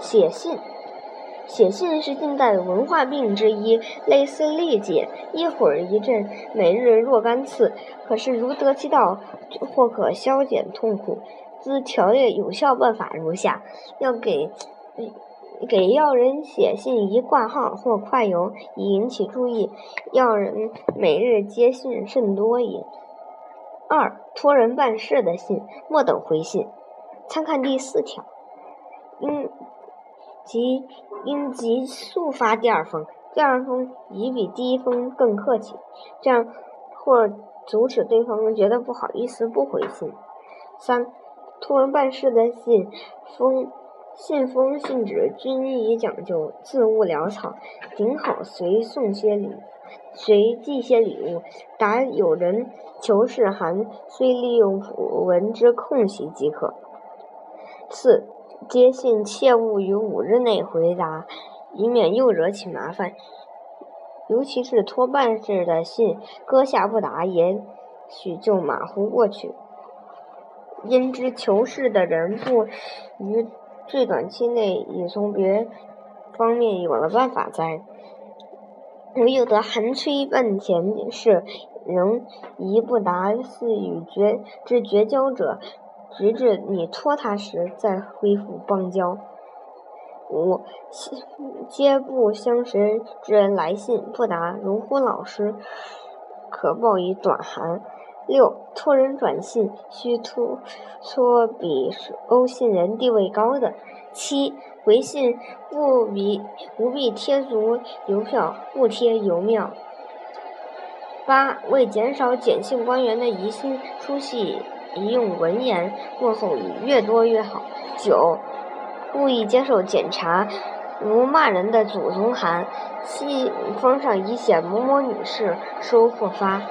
写信。写信是近代文化病之一，类似痢疾，一会儿一阵，每日若干次。可是如得其道，或可消减痛苦。兹条列有效办法如下：要给给要人写信宜挂号或快邮，以引起注意。要人每日接信甚多也。二托人办事的信，莫等回信。参看第四条。应即应急速发第二封，第二封已比第一封更客气，这样或阻止对方觉得不好意思不回信。三托人办事的信封信封信纸均宜讲究，字勿潦草，顶好随送些礼，随寄些礼物。答有人求是函，虽利用普文之空隙即可。四接信切勿于五日内回答，以免又惹起麻烦。尤其是托办事的信，搁下不答，也许就马虎过去。因之求事的人不于最短期内已从别方面有了办法哉？唯有得寒催半前事，仍疑不答，似与绝之绝交者。直至你托他时，再恢复邦交。五接不相识之人来信不答，如呼老师，可报以短函。六托人转信，需托托比欧信人地位高的。七回信不必不必贴足邮票，不贴邮庙。八为减少简信官员的疑心，书系。宜用文言，过后以越多越好。九，故意接受检查，如骂人的祖宗函，信封上已写某某女士，收或发。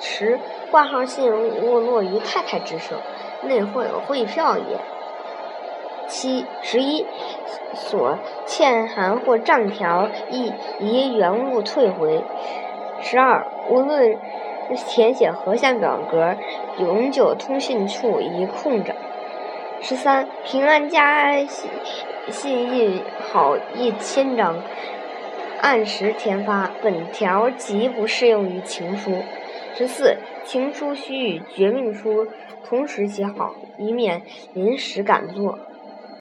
十，挂号信勿落于太太之手，内或有汇票也。七十一，所欠函或账条，亦宜原物退回。十二，无论。填写核项表格，永久通信处一空着。十三，平安家信信印好一千张，按时填发。本条极不适用于情书。十四，情书须与绝命书同时写好，以免临时赶作。